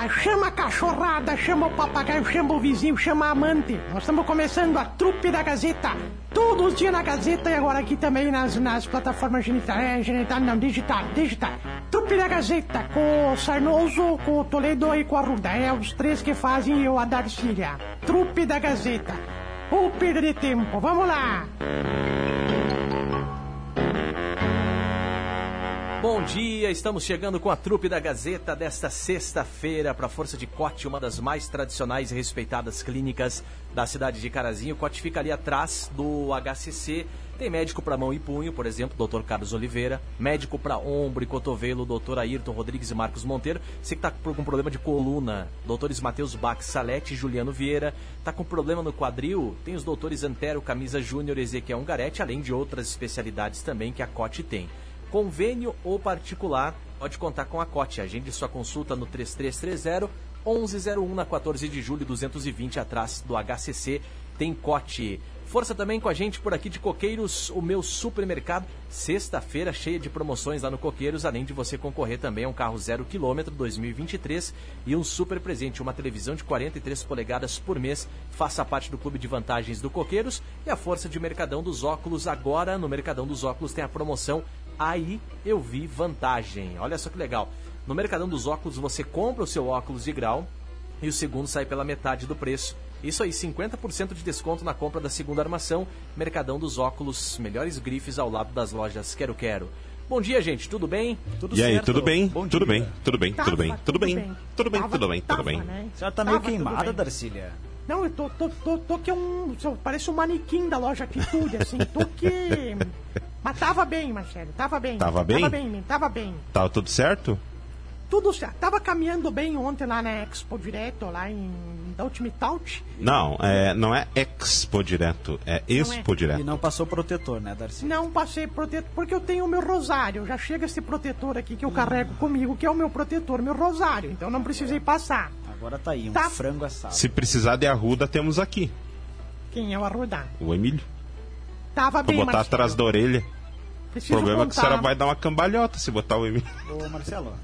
lá, chama a cachorrada, chama o papagaio, chama o vizinho, chama a amante. Nós estamos começando a trupe da Gazeta. Todos os dias na Gazeta e agora aqui também nas, nas plataformas genital, é, genital, não, digital, digital. Trupe da Gazeta, com o Sarnoso, com o Toledo e com a Ruda. É os três que fazem eu a Darcília. Trupe da Gazeta. Ou perder tempo, vamos lá. Bom dia, estamos chegando com a trupe da Gazeta desta sexta-feira para a Força de Cote, uma das mais tradicionais e respeitadas clínicas da cidade de Carazinho. Cote fica ali atrás do HCC. Tem médico para mão e punho, por exemplo, Dr. Carlos Oliveira, médico para ombro e cotovelo, Dr. Ayrton Rodrigues e Marcos Monteiro. Você que está com problema de coluna, doutores Matheus Bach, Salete e Juliano Vieira. Está com problema no quadril, tem os doutores Antero, Camisa Júnior, Ezequiel Ungarete, além de outras especialidades também que a Cote tem convênio ou particular, pode contar com a COTE. Agende sua consulta no 3330 1101 na 14 de julho 220 atrás do HCC. Tem COTE. Força também com a gente por aqui de Coqueiros, o meu supermercado. Sexta-feira cheia de promoções lá no Coqueiros, além de você concorrer também a um carro zero quilômetro 2023 e um super presente, uma televisão de 43 polegadas por mês. Faça parte do clube de vantagens do Coqueiros e a força de Mercadão dos Óculos. Agora no Mercadão dos Óculos tem a promoção Aí eu vi vantagem. Olha só que legal. No Mercadão dos Óculos você compra o seu óculos de grau e o segundo sai pela metade do preço. Isso aí, 50% de desconto na compra da segunda armação. Mercadão dos Óculos, melhores grifes ao lado das lojas Quero Quero. Bom dia, gente. Tudo bem? Tudo e aí, certo? tudo bem? Bom tudo bem? Tudo bem? Tudo bem? Tudo bem? Tudo bem? Tudo bem? Tudo bem? Você já tá meio queimada, Darcília. Não, eu tô, tô, tô, tô que um. Parece um manequim da loja Atitude, assim. Tô que. Mas tava bem, Marcelo, tava bem. Tava bem? Tava bem, tava bem. Tava tudo certo? Tudo certo. Tava caminhando bem ontem lá na Expo Direto, lá em da Ultimate Touch. Não, é, não é Expo Direto, é Expo é. Direto. E não passou protetor, né, Darcy? Não passei protetor, porque eu tenho o meu rosário. Já chega esse protetor aqui que eu hum. carrego comigo, que é o meu protetor, meu rosário. Então não precisei passar. Agora tá aí, um tá. frango assado. Se precisar de arruda, temos aqui. Quem é o arruda? O Emílio. Tava bem, botar Marcelo. atrás da orelha. Preciso o problema contar. é que a senhora vai dar uma cambalhota se botar o Emílio. Ô, Marcelo.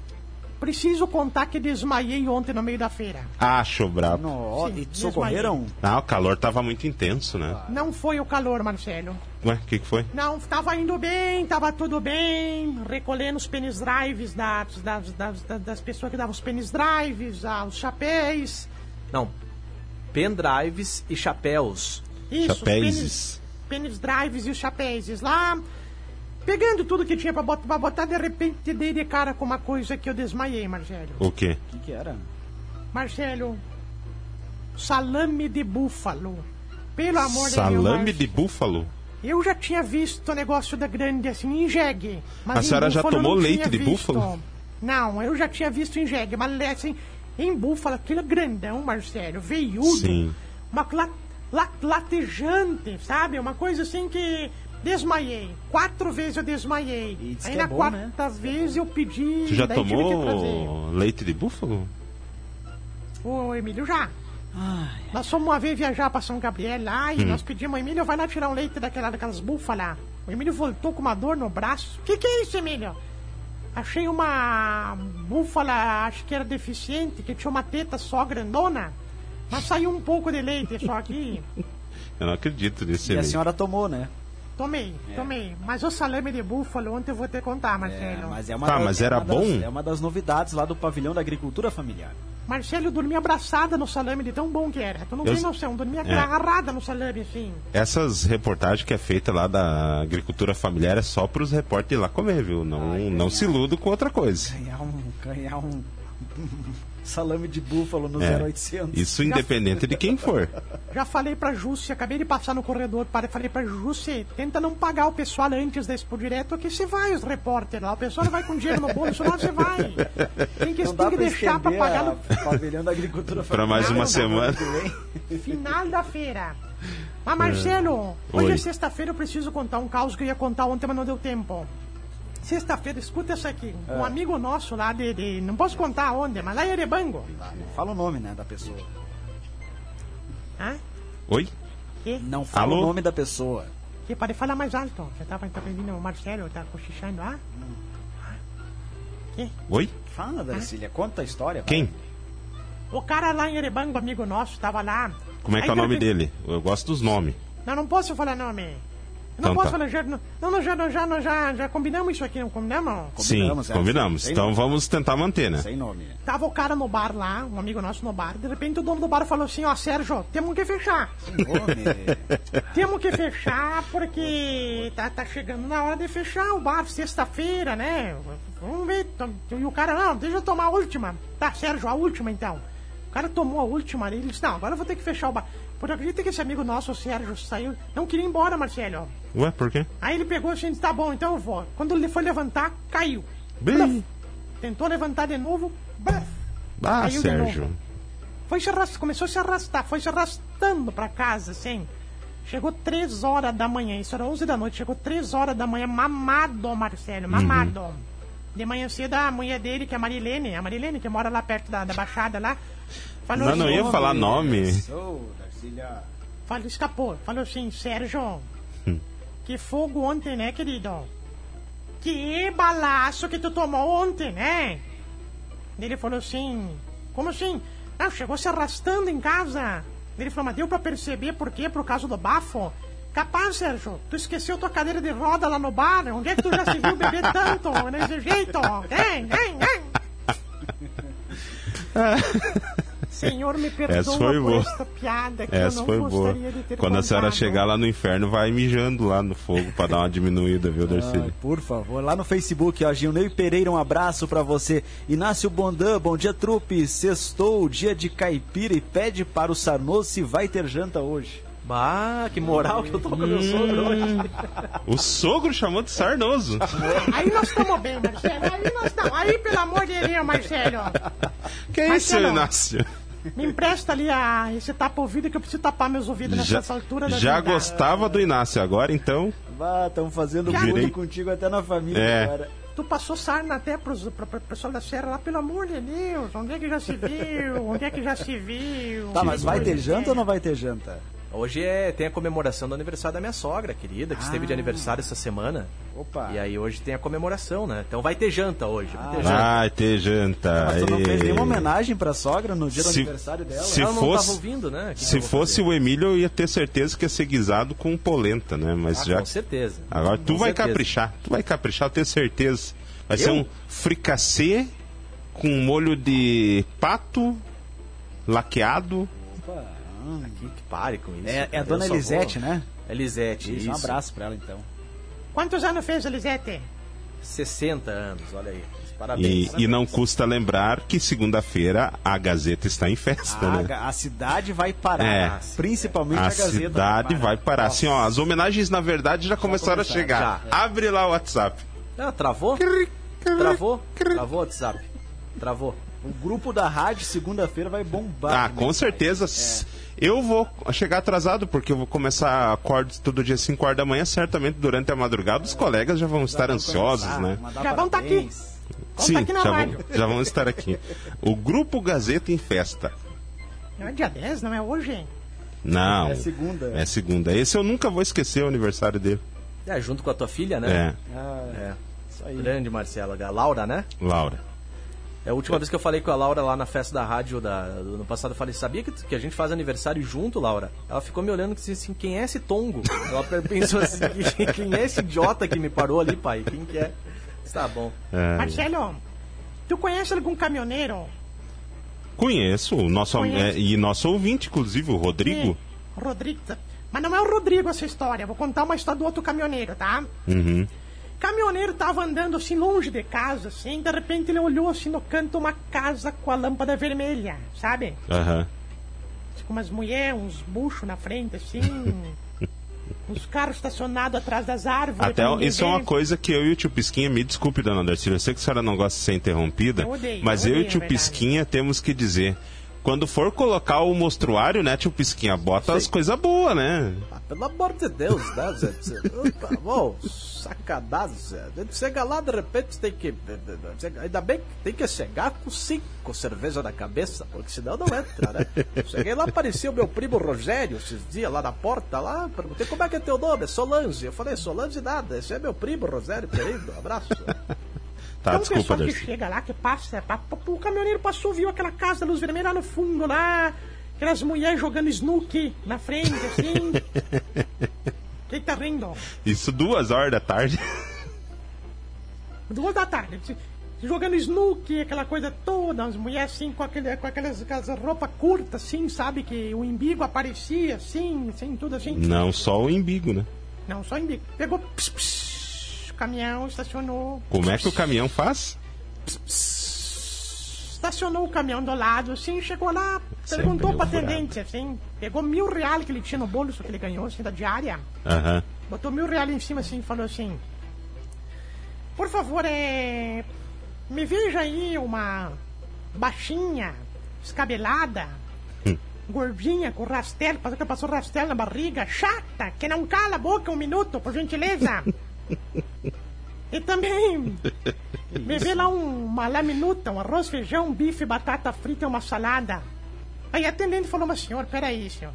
Preciso contar que desmaiei ontem no meio da feira. Ah, achou brabo. No, Sim, e socorreram? Ah, o calor tava muito intenso, né? Não foi o calor, Marcelo. Ué, o que, que foi? Não, tava indo bem, tava tudo bem, recolhendo os penis drives das, das, das, das pessoas que davam os penis drives, ah, os chapéus. Não, pendrives e chapéus. Isso, chapéus. Penis, drives e os chapéus. Lá, Pegando tudo que tinha pra botar, pra botar, de repente dei de cara com uma coisa que eu desmaiei, Marcelo. O quê? O que, que era? Marcelo, salame de búfalo. Pelo amor salame de Deus. Salame de búfalo? Eu já tinha visto o negócio da grande assim, em jegue. Mas a senhora já tomou leite de visto. búfalo? Não, eu já tinha visto em jegue, mas assim, em búfalo, aquilo é grandão, Marcelo, veiudo. Sim. Uma latejante, sabe? Uma coisa assim que Desmaiei. Quatro vezes eu desmaiei. Aí na é bom, quarta né? vez eu pedi. Você já tomou leite de búfalo? Ô, Emílio, já. Ai. Nós fomos uma vez viajar pra São Gabriel lá e hum. nós pedimos, Emílio, vai lá tirar um leite daquela, daquelas búfalas. O Emílio voltou com uma dor no braço. Que que é isso, Emílio? Achei uma búfala, acho que era deficiente, que tinha uma teta só grandona. Mas saiu um pouco de leite só aqui. eu não acredito nisso. E leite. a senhora tomou, né? Tomei, é. tomei. Mas o salame de búfalo ontem eu vou te contar, Marcelo. É, mas é uma tá, das, mas era é bom? Das, é uma das novidades lá do pavilhão da agricultura familiar. Marcelo dormia abraçada no salame de tão bom que era. Tu não eu... tem noção, dormia é. agarrada no salame, assim. Essas reportagens que é feita lá da agricultura familiar é só para os repórteres ir lá comer, viu? Não, Ai, não se iludo com outra coisa. Ganhar um, ganhar um salame de búfalo no é, 0800. Isso independente Já... de quem for. Já falei pra Jússia, acabei de passar no corredor, falei pra Jússia, tenta não pagar o pessoal antes da Expo Direto, que você vai, os repórteres lá. O pessoal não vai com dinheiro no bolso, não você vai. Tem que, tem que deixar pra pagar no. Pavilhão da Agricultura Pra mais uma semana. Final da feira. Mas Marcelo, é. hoje é sexta-feira, eu preciso contar um caos que eu ia contar ontem, mas não deu tempo. Sexta-feira, escuta essa aqui. É. Um amigo nosso lá de, de, Não posso contar onde, mas lá em Erebango. fala o nome, né, da pessoa. Hã? Oi? Que? Não fala Alô? o nome da pessoa. Que pode falar mais alto. Você tava entendendo o Marcelo, tá cochichando, ah? Hum. Que? Oi? Fala, Darcília, conta a história. Quem? O cara lá em Erebango, amigo nosso, tava lá. Como é que Aí é o nome dele? Eu gosto dos nomes. Não, não posso falar nome. Eu Não Então posso tá. falar, já, não, não, já, não, já, não, já, já combinamos isso aqui, não combinamos? Combinamos, Sim, é. combinamos. Sem Então nome. vamos tentar manter, né? Sem nome. né? Tava o cara no bar lá, um amigo nosso no bar. De repente o dono do bar falou assim, ó, Sérgio, temos que fechar. Sem nome. Temos que fechar porque tá, tá chegando na hora de fechar o bar, sexta-feira, né? Vamos ver. E o cara, não, deixa eu tomar a última. Tá, Sérgio, a última então. O cara tomou a última ali, ele disse, não, agora eu vou ter que fechar o bar. Porque acredita que esse amigo nosso, o Sérgio, saiu. Não queria ir embora, Marcelo. Ué, por quê? Aí ele pegou assim e disse, tá bom, então eu vou. Quando ele foi levantar, caiu. Bem... Tentou levantar de novo, bluf, Ah, Caiu de Sérgio. novo. foi se arrast... começou a se arrastar, foi se arrastando pra casa, assim. Chegou três horas da manhã, isso era 11 da noite, chegou três horas da manhã, mamado, Marcelo, mamado. De manhã cedo, a mulher dele, que é a Marilene, a Marilene, que mora lá perto da, da Baixada lá, falou Não, não ia falar nome. Falou, escapou, falou assim, Sérgio, Hum. que fogo ontem, né, querido? Que balaço que tu tomou ontem, né? Ele falou assim, como assim? Não, chegou se arrastando em casa. Ele falou, mas deu pra perceber por quê? Por causa do bafo? Capaz, Sérgio, tu esqueceu tua cadeira de roda lá no bar? Onde é que tu já se viu beber tanto desse jeito? Hein, hein, hein? Senhor, me perdoa Essa foi por boa. esta piada que Essa eu não foi boa. gostaria de ter Quando a senhora contado. chegar lá no inferno, vai mijando lá no fogo pra dar uma diminuída, viu, Darcília? Ai, por favor, lá no Facebook, ó, Gilney Pereira, um abraço pra você. Inácio Bondan, bom dia, trupe. Sextou, dia de caipira e pede para o Sarnoso se vai ter janta hoje. Bah, que moral que eu tô com meu sogro hoje. O sogro chamou de sarnoso. Aí nós estamos bem, Marcelo. Aí nós estamos. Aí, pelo amor de Deus, Marcelo. Que é isso. Inácio? Me empresta ali a, esse tapa-ouvido que eu preciso tapar meus ouvidos Já, nessa altura da já vida. gostava do Inácio, agora então. Vá, estamos fazendo Já- bullying Virei- contigo até na família É. agora. Tu passou sarna até pros, pra, pra pessoal da Serra lá, pelo amor de Deus. Onde é que já se viu? Onde é que já se viu? Tá, mas vai ter janta ou não vai ter janta? Hoje é, tem a comemoração do aniversário da minha sogra, querida, que esteve de Ah. aniversário essa semana. Opa. E aí hoje tem a comemoração, né? Então vai ter janta hoje. Vai ter Ah. janta. Vai ter janta. Mas tu não fez nenhuma homenagem pra sogra no dia do Se- aniversário dela? se Ela não fosse- tava ouvindo, né? O que Se fosse fazer? o Emílio, eu ia ter certeza que ia ser guisado com polenta, né? Mas Ah, já. Com certeza. Agora tu Com vai certeza. caprichar. Tu vai caprichar, eu tenho certeza. Vai ser Eu? um fricassê com molho de pato laqueado. Hum. Que, que pare com isso. É, é a dona Elisete, vou- né? Elisete, Isso, um abraço pra ela então. Quantos anos fez, Elisete? 60 anos, olha aí. E, Parabéns. e não custa lembrar que segunda-feira a Gazeta está em festa, A, né? ga- a cidade vai parar. É. Principalmente a, A Gazeta. cidade vai parar. Assim, ó, as homenagens, na verdade, já começaram a começaram, chegar. Abre lá o WhatsApp. Ah, travou? Travou? Travou o WhatsApp. Travou. O grupo da rádio, segunda-feira, vai bombar. Ah, né? com certeza. Eu vou chegar atrasado, porque eu vou começar acordo todo dia 5 horas da manhã. Certamente durante a madrugada os colegas já vão estar ansiosos, né? Já vão tá aqui. Vamos tá aqui na já, vão, já vão estar aqui. O Grupo Gazeta em festa. Não é dia 10, não é hoje? Não. É segunda. É segunda. Esse eu nunca vou esquecer o aniversário dele. É, junto com a tua filha, né? É, Ah, É. isso aí. Grande Marcela, a Laura, né? Laura. É a última vez que eu falei com a Laura lá na festa da rádio da, do ano passado, eu falei, sabia que, que a gente faz aniversário junto, Laura? Ela ficou me olhando e disse assim, quem é esse tongo? Ela pensou assim, quem é esse idiota que me parou ali, pai? Quem que é? Tá bom. É, Marcelo, tu conhece algum caminhoneiro? conheço o nosso é, e nosso ouvinte, inclusive, o Rodrigo. Sim, Rodrigo. Mas não é o Rodrigo essa história. Vou contar uma história do outro caminhoneiro, tá? Uhum. Caminhoneiro tava andando assim longe de casa, assim, de repente ele olhou assim no canto uma casa com a lâmpada vermelha, sabe? Aham. Com umas mulheres, uns buchos na frente, assim. uns carros estacionados atrás das árvores. Até isso é uma coisa que eu e o tio Pisquinha, me desculpe, dona Darcília, eu sei que a senhora não gosta de ser interrompida, Eu odeio, mas eu eu e o odeio, tio é. Pisquinha temos que dizer. Quando for colocar o mostruário, né, tio Pisquinha, bota as coisas boas, né? Ah, pelo amor de Deus, né, Zé? Opa, Ô, sacanagem, Zé. Chega lá, de repente tem que. Ainda bem que tem que chegar com cinco cervejas na cabeça, porque senão não entra, né? Cheguei lá, apareceu meu primo Rogério esses dias lá na porta, lá, perguntei como é que é teu nome? É Solange. Eu falei, Solange nada, esse é meu primo Rogério querido, abraço. Tá, então, desculpa, o pessoal que Darcy. chega lá, que passa, pa- pa- o caminhoneiro passou, viu aquela casa da luz vermelha lá no fundo, lá, aquelas mulheres jogando snooki na frente, assim. Quem tá rindo? Isso duas horas da tarde. Duas da tarde. Jogando snooki, aquela coisa toda, as mulheres assim, com, aquele, com aquelas, aquelas roupas curtas, assim, sabe? Que o imbigo aparecia, assim, assim, tudo assim. Não só o embigo, né? Não, só imbigo. Pegou, pss, pss, o caminhão estacionou. Como é que o caminhão faz? Estacionou o caminhão do lado, assim, chegou lá, Sempre perguntou elaborado. atendente, assim, pegou mil reais que ele tinha no bolso que ele ganhou, assim, da diária. Aham. Botou mil reais em cima assim e falou assim: Por favor, é. Me veja aí uma baixinha, escabelada, gordinha, com rastelo, passou que passou rastelo na barriga, chata, que não cala a boca um minuto, por gentileza. E também vê lá um- uma laminuta, um arroz, feijão, bife, batata frita e uma salada. Aí a atendente falou, mas senhor, peraí, senhor.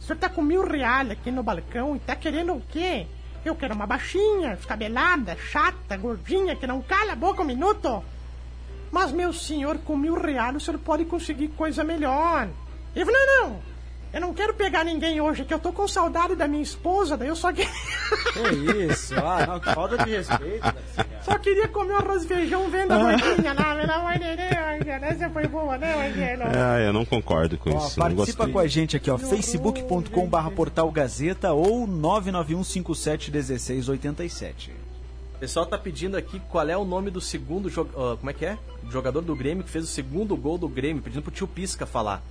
O senhor tá com mil reais aqui no balcão e tá querendo o quê? Eu quero uma baixinha, descabelada, chata, gordinha, que não cala a boca um minuto. Mas, meu senhor, com mil reais o senhor pode conseguir coisa melhor. Ele falou, não, não. Eu não quero pegar ninguém hoje, que eu tô com saudade da minha esposa, daí eu só, que... Que isso? Ah, não, que falta de respeito. Cara. só queria comer arroz e feijão vendo a gordinha lá, pelo amor de Deus. Essa foi boa, né, Angela? Ah, eu não concordo com Ó, isso. Não participa gostei. com a gente aqui, ó, facebook.com barra portal Gazeta ou 991571687. O pessoal tá pedindo aqui qual é o nome do segundo jo- ah, como é que é? Jogador do Grêmio que fez o segundo gol do Grêmio, pedindo pro tio Pisca falar.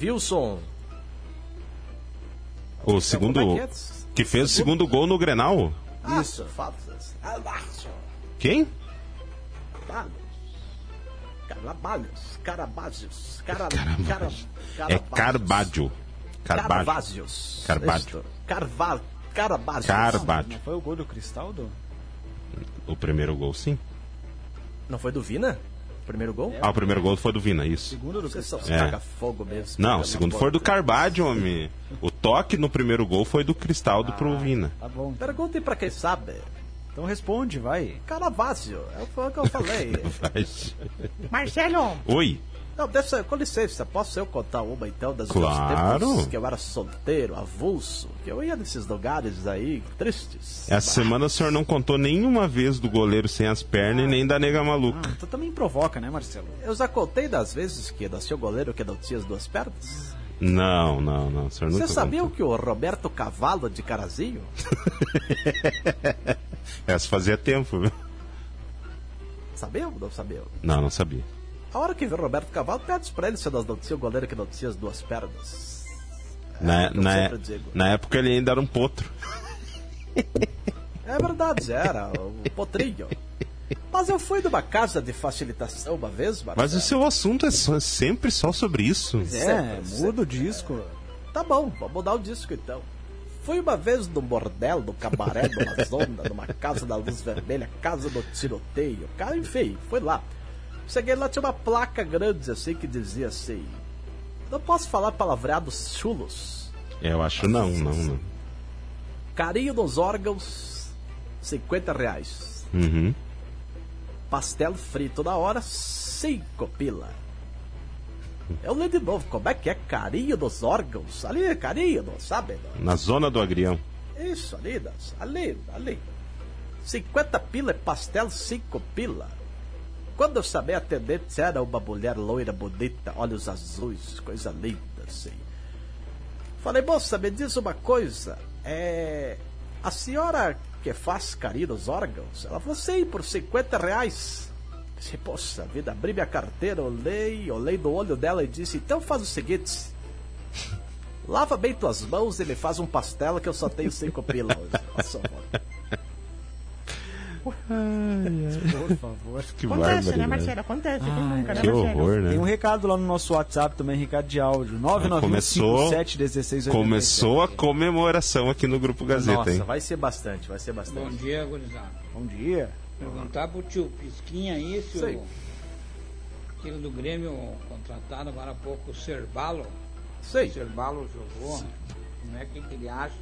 Wilson. O segundo. Que fez o segundo gol no Grenal? Isso, Fábio. Abaixo. Quem? Carabalhos. Carabágios. É Carbaggio. Carbaggio. Caravagios. Carbaggio. Isto. Carva... Caravagios. Carbaggio. Não foi o gol do Cristaldo? O primeiro gol, sim. Não foi do Vina? O primeiro gol? Ah, o primeiro gol foi do Vina, isso. Segundo do Vocês são É. caga-fogo mesmo. Não, o segundo foi do bola. Carbaggio, homem. O toque no primeiro gol foi do Cristaldo pro Vina. Tá bom. Perguntem pra quem sabe. Então responde, vai. Caravaggio. É o que eu falei. Marcelo, Oi. Não, deixa, com licença, posso eu contar uma então das Claro. tempos que eu era solteiro, avulso, que eu ia nesses lugares aí tristes. Essa semana o senhor não contou nenhuma vez do goleiro sem as pernas e nem da nega maluca. Tu também provoca, né, Marcelo? Eu já contei das vezes que nasceu goleiro que não tinha as duas pernas. Não, não, não. Senhor nunca Você sabia que o Roberto Cavalo de Carazinho? Essa fazia tempo, viu? Sabia ou não sabia? Não, não sabia. A hora que vê o Roberto Cavalo, pede pra ele se nós não tinha o goleiro que não tinha as duas pernas. Na, É, na, na época ele ainda era um potro. É verdade, era o potrinho. Mas eu fui numa casa de facilitação uma vez, Marcelo. Mas o seu assunto é só- sempre só sobre isso. É, Sempre, muda o disco. Tá bom, vamos mudar o disco então. Fui uma vez no bordel, no cabaré, numa zona, numa casa da luz vermelha, casa do tiroteio. Cara, enfim, fui lá. Cheguei lá, tinha uma placa grande assim que dizia assim: Não posso falar palavreados chulos. Eu acho não, não, não. Carinho nos órgãos, 50 reais. Uhum. Pastel frito na hora, 5 pila. Eu leio de novo, como é que é carinho nos órgãos? Ali, carinho, não sabe? Na zona do agrião. Isso, ali, ali, ali. 50 pila é pastel, 5 pila. Quando eu sabia atender, era uma mulher loira, bonita, olhos azuis, coisa linda, assim. Falei, moça, me diz uma coisa. É. A senhora que faz carinho nos órgãos? Ela falou, sim, por 50 reais. Disse, poxa vida, abri minha carteira, olhei, olhei no olho dela e disse, então faz o seguinte. Lava bem tuas mãos e me faz um pastel que eu só tenho cinco pila hoje. Nossa. Por favor. Que acontece, né, barbaridade. Marcelo? Acontece, quem nunca, né, Que Marcelo? horror, Tem um né? recado lá no nosso WhatsApp também, recado de áudio. Começou- 991571687. Começou a comemoração aqui no Grupo Gazeta, Nossa, hein? vai ser bastante, vai ser Bom bastante. dia, gurizada. Bom dia. Perguntar pro tio Pisquinha aí se Sei. o aquele do Grêmio contratado agora há pouco, o Cerbalo. O Sei. Cerbalo jogou. Como é que ele acha?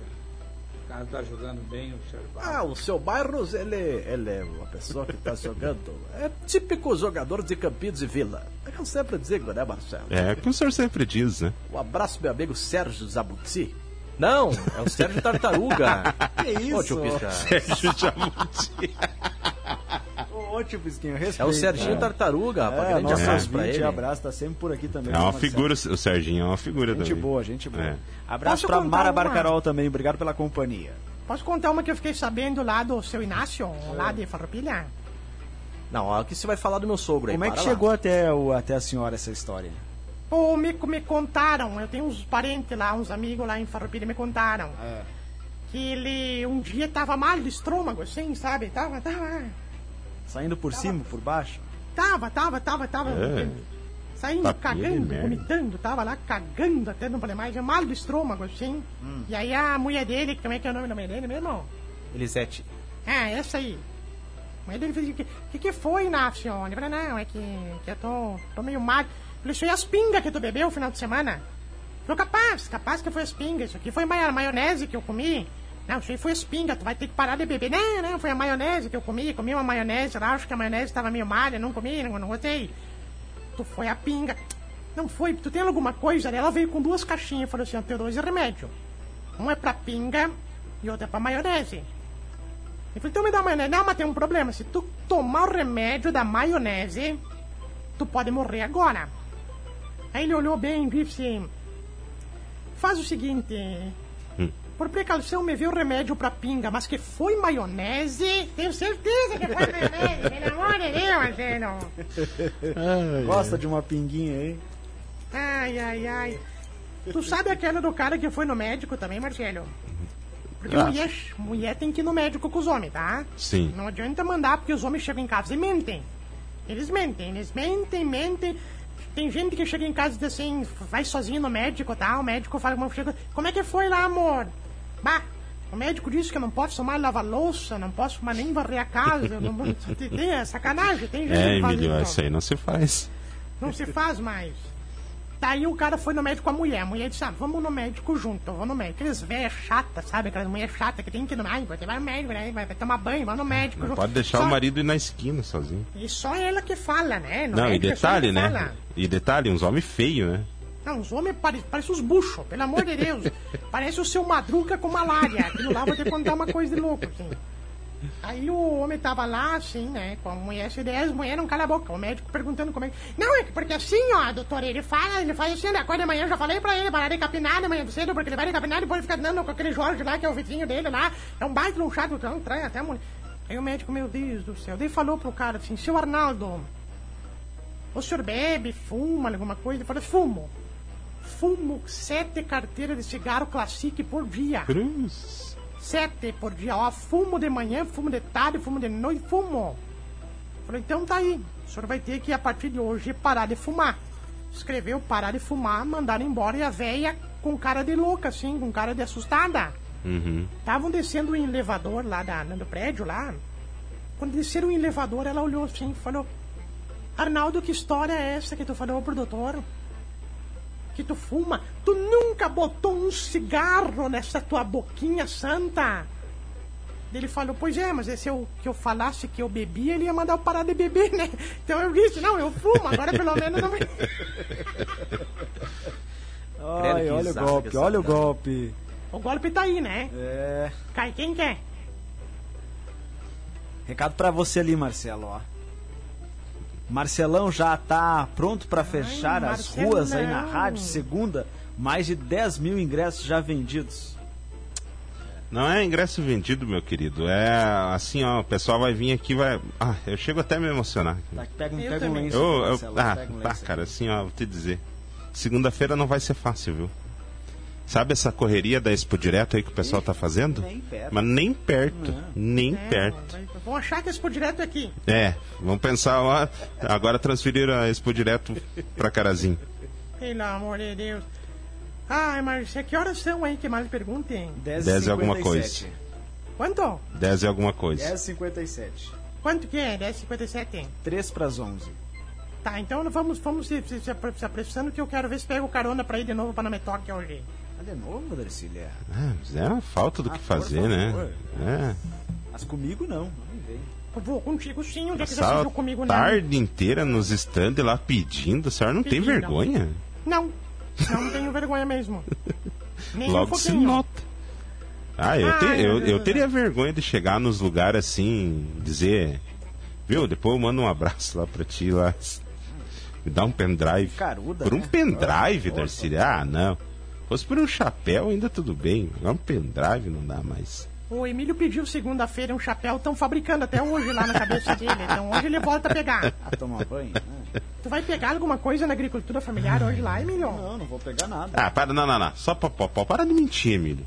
Cara tá jogando bem o senhor Ah, Barros. o seu Bairros, ele, ele é uma pessoa que tá jogando. É típico jogador de Campinos e Vila. É que eu sempre digo, né, Marcelo? É, que o senhor sempre diz, né? Um abraço, meu amigo Sérgio Zabuti. Não, é o Sérgio Tartaruga. Que isso? Ô, tio Pisca. Sérgio Jabuti. Pisquinho. É o Serginho Tartaruga, rapaz. É, Grande nosso abraço pra ouvinte, ele. abraço, tá sempre por aqui também. É uma figura, o Serginho é uma figura Gente também. boa, gente boa. É. Abraço Posso pra Mara uma? Barcarol também, obrigado pela companhia. Posso contar uma que eu fiquei sabendo lá do seu Inácio, lá de Farroupilha? Não, aqui você vai falar do meu sogro aí. Como é que lá. chegou até, o, até a senhora essa história? Pô, me, me contaram, eu tenho uns parentes lá, uns amigos lá em Farroupilha, me contaram. Que ele um dia tava mal do estômago, assim, sabe? Tava, tava, Saindo por cima, por baixo? tava, tava, tava, tava. É. Saindo, de cagando, vomitando, tava lá cagando até não falei mais, é mal do estômago, assim. E aí a mulher dele, como é que é o nome da mulher dele mesmo? Elisete. Ah, essa aí. A mulher dele fez o que, que que foi, Inácio? Ele falou, não, é que, que eu tô, tô meio mal. Isso aí é as pingas que tu bebeu no final de semana? Ele falou, capaz, capaz que foi as pingas. Isso aqui foi maio- maionese que eu comi. Não, isso aí foi as pingas, tu vai ter que parar de beber. Não, não, foi a maionese que eu comi. Comi uma maionese lá, acho que a maionese tava meio malha, não comi, não, não gostei. Tu foi a pinga. Não foi, tu tem alguma coisa? Ela veio com duas caixinhas e falou assim, ó, tem dois remédios. Um é pra pinga e outro é pra maionese. Ele falou, então me dá maionese. Não, mas tem um problema. Se tu tomar o remédio da maionese, tu pode morrer agora. Aí ele olhou bem e disse: Faz o seguinte. Por precaução, me o remédio pra pinga, mas que foi maionese. Tenho certeza que foi maionese, pelo amor de Deus, Marcelo. Gosta de uma pinguinha aí? Ai, ai, ai. Tu sabe aquela do cara que foi no médico também, Marcelo? Porque Ah. mulher, mulher tem que ir no médico com os homens, tá? Sim. Não adianta mandar, porque os homens chegam em casa e mentem. Eles mentem, eles mentem, mentem. Tem gente que chega em casa e diz assim, vai sozinho no médico, tá? O médico fala, chega, como é que foi lá, amor? Bah, o médico disse que eu não posso mais lavar louça, não posso mais nem varrer a casa. não, tem, é sacanagem, tem gente É, que faz Emílio, isso. aí não se faz. Não se faz mais. Daí o cara foi no médico com a mulher. A mulher disse, ah, vamos no médico junto, vamos no médico. Aqueles velhas chatas, sabe? Aquelas mulheres chatas que tem que ir no médico. Vai no médico, né? vai, tomar banho, vai no médico. Não pode deixar Só- o marido ir na esquina sozinho. E só ela que fala, né? No Não, e é detalhe, né? fala. E detalhe, uns homens feios, né? Não, os homens parecem parece os buchos, pelo amor de Deus. Parece o seu madruga com malária. Aquilo lá vou te contar uma coisa de louco, assim. Aí o homem tava lá, assim, né, com a mulher, essa ideia, as mulheres não calam a boca. O médico perguntando como é que. Não, é que porque assim, ó, doutor, ele fala, ele faz assim, ele acorda de manhã, eu já falei pra ele parar de capinar de manhã cedo, porque ele vai de capinar e depois fica andando com aquele Jorge lá, que é o vizinho dele lá. É um baita um chato, tão estranho até a mulher. Aí o médico, meu Deus do céu, daí falou pro cara assim, seu Arnaldo, o senhor bebe, fuma, alguma coisa? Ele falou, fumo. Fumo sete carteiras de cigarro classique por dia. Cruz. Sete por dia. Ó, fumo de manhã, fumo de tarde, fumo de noite, fumo. Falei, então tá aí. O senhor vai ter que, a partir de hoje, parar de fumar. Escreveu parar de fumar, mandaram embora e a véia com cara de louca, assim, com cara de assustada. Uhum. Estavam descendo o elevador lá da, do prédio lá. Quando desceram o elevador, ela olhou assim e falou: Arnaldo, que história é essa que tu falou pro doutor? Que tu fuma? Tu nunca botou um cigarro nessa tua boquinha santa? Ele falou, pois é, mas se eu, que eu falasse que eu bebia, ele ia mandar eu parar de beber, né? Então eu disse, não, eu fumo, agora pelo menos não. Ai, olha o golpe, olha o golpe. O golpe tá aí, né? É. Cai quem quer. Recado pra você ali, Marcelo, ó. Marcelão já tá pronto pra fechar as Marcelão. ruas aí na rádio, segunda. Mais de 10 mil ingressos já vendidos. Não é ingresso vendido, meu querido. É assim, ó, o pessoal vai vir aqui, vai. Ah, eu chego até a me emocionar. Tá, pega um, Eu pega um também. lenço, Eu, eu, Marcelo, ah, pega um tá, lenço aí. cara, assim, ó, vou te dizer. Segunda-feira não vai ser fácil, viu? Sabe essa correria da Expo Direto aí que o pessoal tá fazendo? nem perto. Mas nem perto, nem É, perto. Vão achar que esse por direto aqui. É, vamos pensar, ó, agora transferiram a Expo Direto pra Carazinho. Pelo amor de Deus. Ai, mas que horas são aí que mais perguntem? 10 10 e alguma coisa. Quanto? 10 e alguma coisa. 10h57. Quanto que é? 10h57? 3 pras 11. Tá, então vamos, vamos se, se, se, apre- se apressando que eu quero ver se pego carona pra ir de novo pra não me toque hoje. Ah, de novo, Darcília? Ah, mas é uma falta do Ah, que fazer, né? É. Mas comigo não. Não vem. Eu vou contigo sim, onde é que você viu comigo não? tarde inteira nos stands lá pedindo. A senhora não tem Pedindo. vergonha? Não, não tenho vergonha mesmo. Nem um Logo se pouquinho. nota. Ah, eu, Ah, te- eu, é, é, eu teria vergonha de chegar nos lugares assim, dizer, viu, depois eu mando um abraço lá pra ti lá. Me dá um pendrive. Caruda, Por um né? pendrive, Darcília? Ah, não. Fosse por um chapéu, ainda tudo bem. Agora um pendrive não dá mais. O Emílio pediu segunda-feira um chapéu, estão fabricando até hoje lá na cabeça dele. Então hoje ele volta a pegar. Ah, tomar banho? Ah, Tu vai pegar alguma coisa na agricultura familiar hoje lá, Emílio? Não, não vou pegar nada. Ah, para, não, não, não. Só pra, pra, pra- para de mentir, Emílio.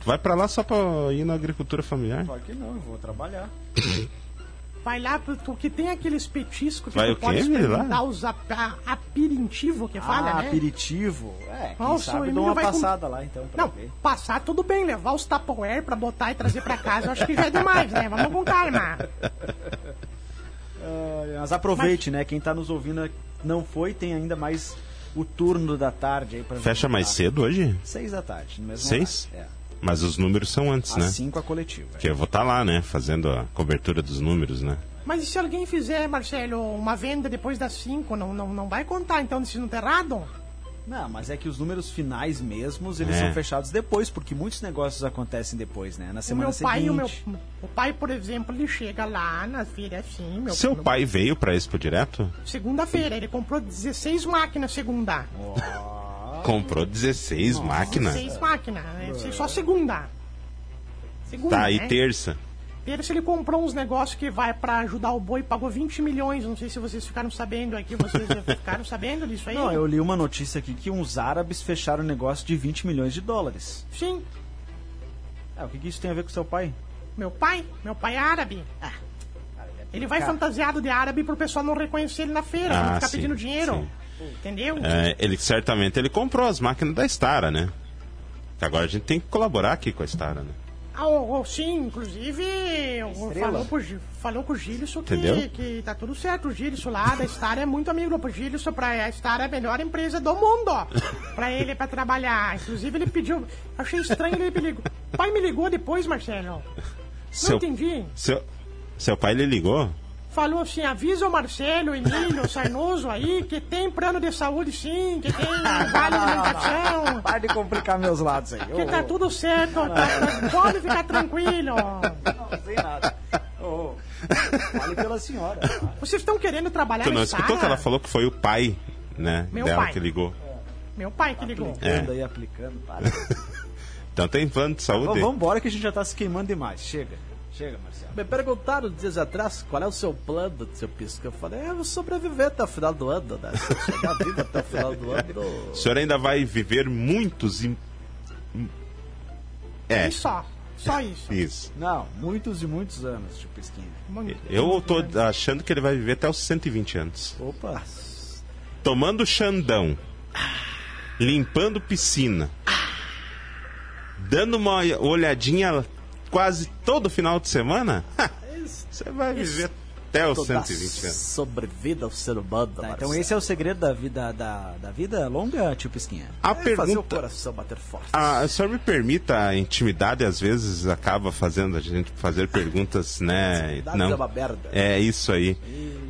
Tu vai pra lá só pra ir na agricultura familiar? Claro que não, eu vou trabalhar. Vai lá, tu, tu que tem aqueles petiscos que Vai tu o quê, pode lá? experimentar, os ap aperitivo que fala, ah, né? aperitivo. É, quem Nossa, sabe Emílio uma vai com- passada lá então pra Não, ver. passar tudo bem, levar os Tupperware pra botar e trazer pra casa, eu acho que já é demais, né? Vamos com calma. Ah, mas aproveite, né? Quem tá nos ouvindo não foi, tem ainda mais o turno da tarde aí pra Fecha mais cedo hoje? Seis da tarde, no mesmo Seis? horário. É. Mas os números são antes, né? Às cinco a coletiva. Que eu vou estar lá, né? Fazendo a cobertura dos números, né? Mas e se alguém fizer, Marcelo, uma venda depois das 5, não, não, não vai contar então se não tá errado? Não, mas é que os números finais mesmos, eles É. são fechados depois, porque muitos negócios acontecem depois, né? Na O semana meu pai, o meu, seguinte. o pai, por exemplo, ele chega lá na feira assim, meu Seu pai veio pra Expo Direto? Segunda-feira, ele comprou 16 máquinas segunda. Comprou 16 máquinas. 16 máquinas, né? só segunda. Segunda, Tá, e né? terça. Terça ele comprou uns negócios que vai pra ajudar o boi, pagou 20 milhões. Não sei se vocês ficaram sabendo aqui, vocês ficaram sabendo disso aí? Não, eu li uma notícia aqui que uns árabes fecharam um negócio de 20 milhões de dólares. Sim, Ah, o que, que isso tem a ver com seu pai? meu pai, meu pai é árabe. Ah, Ele vai fantasiado de árabe pro pessoal não reconhecer ele na feira, Ah, não ficar sim, pedindo dinheiro. sim. Entendeu? É, ele certamente ele comprou as máquinas da Stara, né? Agora a gente tem que colaborar aqui com a Stara, né? Ah, o- o- sim, inclusive, falou com, o Gi- falou com o Gilson que, Entendeu? que tá tudo certo. O Gilson lá da Star é muito amigo do Gilson, pra a Star é a melhor empresa do mundo pra ele pra trabalhar. Inclusive, ele pediu. Achei estranho, ele me ligou. O pai me ligou depois, Marcelo. Não Seu, entendi. seu, seu pai lhe ligou? Falou assim: avisa o Marcelo, o Emílio, o Sarnoso aí, que tem plano de saúde sim, que tem vale alimentação. Para de complicar meus lados aí. Que tá tudo certo, tá- tá- pode ficar tranquilo. Não sei nada. Fale pela senhora. Vocês estão querendo trabalhar Tu não escutou que ela falou que foi o pai, né? Meu dela pai. que ligou. Meu pai que ligou. Aplicando aí, aplicando. Para. Então tem plano de saúde? Vamos embora que a gente já tá se queimando demais. Chega. Chega, Marcelo. Me perguntaram dias atrás qual é o seu plano, seu Pisco. Eu falei, é, eu vou sobreviver até o final do ano, né? Se eu chegar vivo até o final do ano. O senhor ainda vai viver muitos. Im... É, E só. Só isso. isso. Não, muitos e muitos anos, Pisquinha. Muito. Eu tô achando que ele vai viver até os 120 anos. Opa. Tomando Xandão. Limpando piscina. Dando uma olhadinha quase todo final de semana. Você vai viver até os Toda 120 anos. sobrevida ao ser humano, Tá, então esse é o segredo da vida, da, da vida longa, tio Pisquinha? A É fazer o pergunta. coração bater forte. Ah, o senhor me permita, a intimidade às vezes acaba fazendo a gente fazer perguntas, né? Intimidade Não. é uma merda. É isso aí.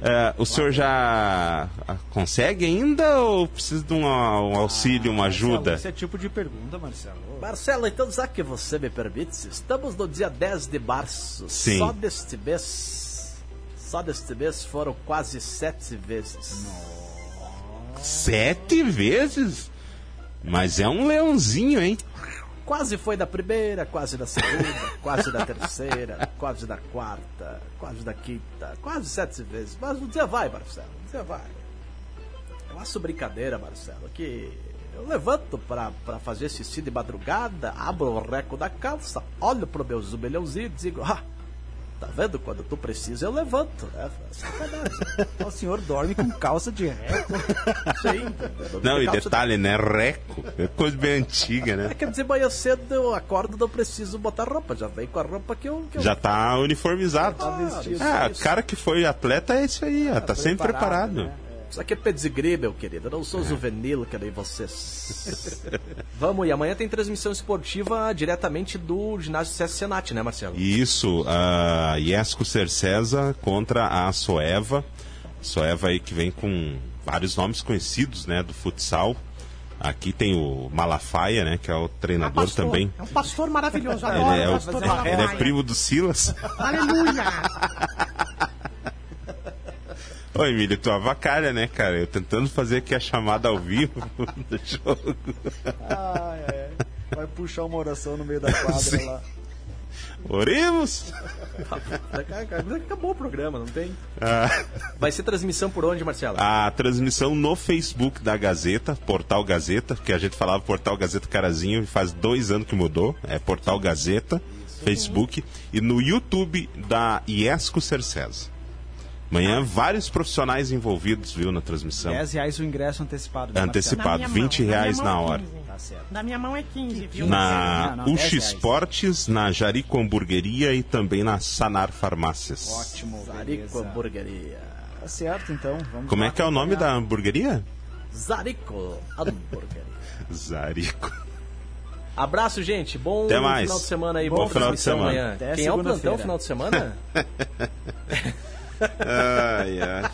É, o senhor já ah, consegue ainda ou precisa de um, ah, um auxílio, uma ajuda? Marcelo, esse é tipo de pergunta, Marcelo. Marcelo, então já que você me permite, estamos no dia 10 de março. Sim. Só deste mês. Só deste mês foram quase sete vezes. Sete vezes? Mas é um leãozinho, hein? Quase foi da primeira, quase da segunda, quase da terceira, quase da quarta, quase da quinta, quase sete vezes. Mas um dia vai, Marcelo, um dia vai. Eu acho brincadeira, Marcelo, que eu levanto pra, pra fazer xixi de madrugada, abro o reco da calça, olho pro meu zumbelhãozinho e digo, ah, tá vendo? Quando tu precisa eu levanto, né? Sacanagem. Então, o senhor dorme com calça de reco. Sim. Não, e detalhe, né? Reco. É coisa bem antiga, É, né? quer dizer, manhã cedo eu acordo, não preciso botar roupa, já vem com a roupa que eu... Que eu Já tá uniformizado. Tá vestido. Ah, Isso. cara que foi atleta é isso aí, ó. Tá sempre preparado. né? Isso aqui é Pedzigre, querido. Eu não sou juvenil, que nem vocês. Vamos, e amanhã tem transmissão esportiva diretamente do ginásio César Senat, né, Marcelo? Isso, a Iesco Cercesa contra a Soeva. Soeva aí que vem com vários nomes conhecidos, né, do futsal. Aqui tem o Malafaia, né, que é o treinador pastor. também. É um pastor maravilhoso. Ele Adoro é, o pastor ele é primo do Silas. Aleluia. Ô, Emílio, tu avacalha, né, cara? Eu tentando fazer aqui a chamada ao vivo do jogo. Ai, ai. Vai puxar uma oração no meio da quadra Sim. lá. Oremos! Acabou o programa, não tem? Ah, Vai ser transmissão por onde, Marcelo? a transmissão no Facebook da Gazeta, Portal Gazeta, que a gente falava Portal Gazeta Carazinho, e faz dois anos que mudou. É Portal Gazeta, Facebook, e no YouTube da Iesco Cercesa. Amanhã, vários profissionais envolvidos, viu, na transmissão. 10 reais o ingresso antecipado. né, Antecipado. Na minha 20 mão, reais minha mão na é hora. 15. Marcelo? Tá certo. Da minha mão é 15, viu? Na Não, não, 10 UX. Esportes, na Jarico Hamburgueria e também na Sanar Farmácias. Ótimo, Zarico beleza. Hamburgueria. Tá certo, então. Vamos Como é que é o nome da hamburgueria? Zarico Hamburgueria. Zarico. Abraço, gente. Bom Até mais. final de semana aí. Bom Bom final de transmissão semana. amanhã. Quem é o plantão final de semana? Ai, ai.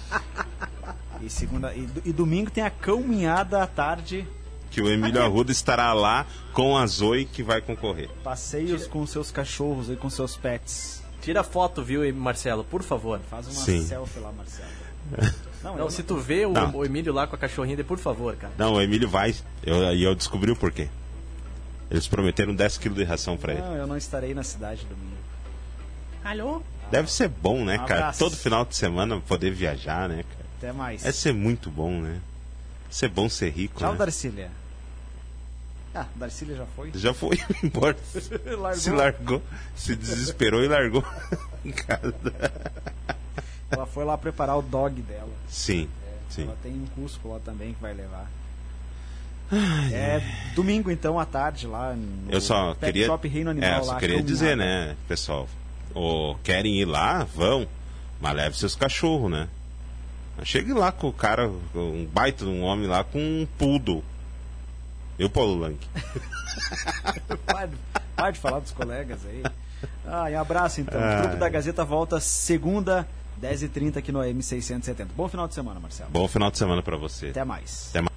E, segunda, e, e domingo tem a caminhada à tarde. Que o Emílio Arruda estará lá com a Zoe que vai concorrer. Passeios com seus cachorros e com seus pets. Tira foto, viu, Marcelo, por favor. Faz uma Sim. selfie lá, Marcelo. Não, Não, eu se tu vê o, o Emílio lá com a cachorrinha, por favor, cara. Não, o Emílio vai. Eu- E eu, descobri o porquê. Eles prometeram 10 quilos de ração pra ele. Não, eu não estarei na cidade domingo. Alô? Deve ser bom, né, Um cara? Todo final de semana poder viajar, né, cara? Até mais. Deve ser muito bom, né? Ser bom ser rico, Tchau, né? Darcília. Ah, Darcília já foi? Já foi embora. Largou. Se largou. Se desesperou e largou. em casa. Ela foi lá preparar o dog dela. Sim, sim. Ela tem um Cusco lá também que vai levar. é domingo então à tarde lá no Eu só Pet queria. Shop Reino Animal é, eu lá. só queria caminhada. dizer, né, pessoal? Ou querem ir lá, vão. Mas leve seus cachorros, né? Chegue lá com o cara, um baita de um homem lá com um poodle. Eu, Paulo Lang. Pode, pode falar dos colegas aí. Ah, e um abraço então. Ah. O Grupo da Gazeta volta segunda, 10h30 aqui no AM 670. Bom final de semana, Marcelo. Bom final de semana pra você. Até mais. Até mais.